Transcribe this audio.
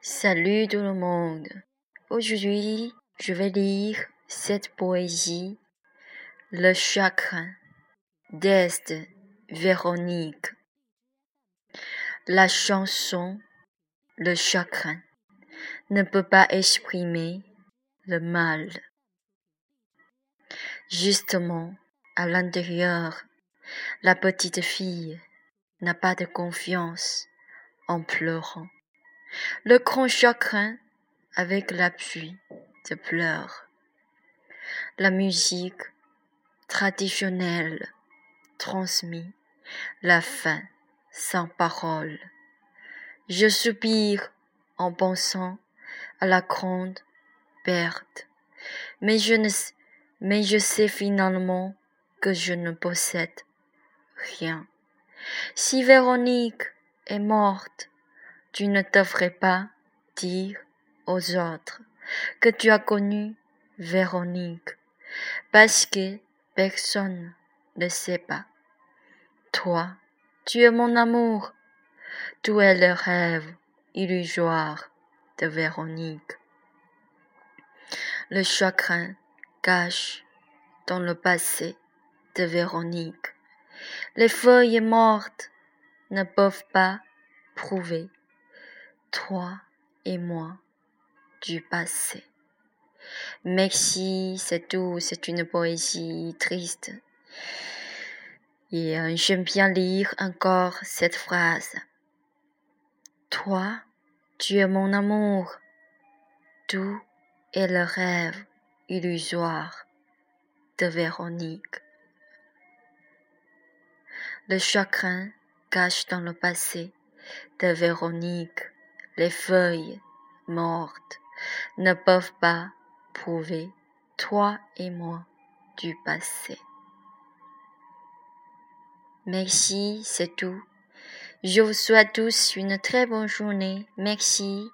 Salut tout le monde. Aujourd'hui, je vais lire cette poésie, Le chagrin d'Est Véronique. La chanson, le chagrin, ne peut pas exprimer le mal. Justement, à l'intérieur, la petite fille n'a pas de confiance en pleurant. Le grand chagrin avec la pluie de pleurs. La musique traditionnelle transmis la fin sans parole. Je soupire en pensant à la grande perte, mais je ne mais je sais finalement que je ne possède rien. Si Véronique est morte, tu ne devrais pas dire aux autres que tu as connu Véronique, parce que personne ne sait pas. Toi, tu es mon amour, tu es le rêve illusoire de Véronique. Le chagrin cache dans le passé de Véronique. Les feuilles mortes ne peuvent pas prouver toi et moi du passé. Merci, c'est tout, c'est une poésie triste. Et euh, j'aime bien lire encore cette phrase. Toi, tu es mon amour, tout est le rêve illusoire de Véronique. Le chagrin cache dans le passé de Véronique les feuilles mortes ne peuvent pas prouver toi et moi du passé. Merci, c'est tout. Je vous souhaite tous une très bonne journée. Merci.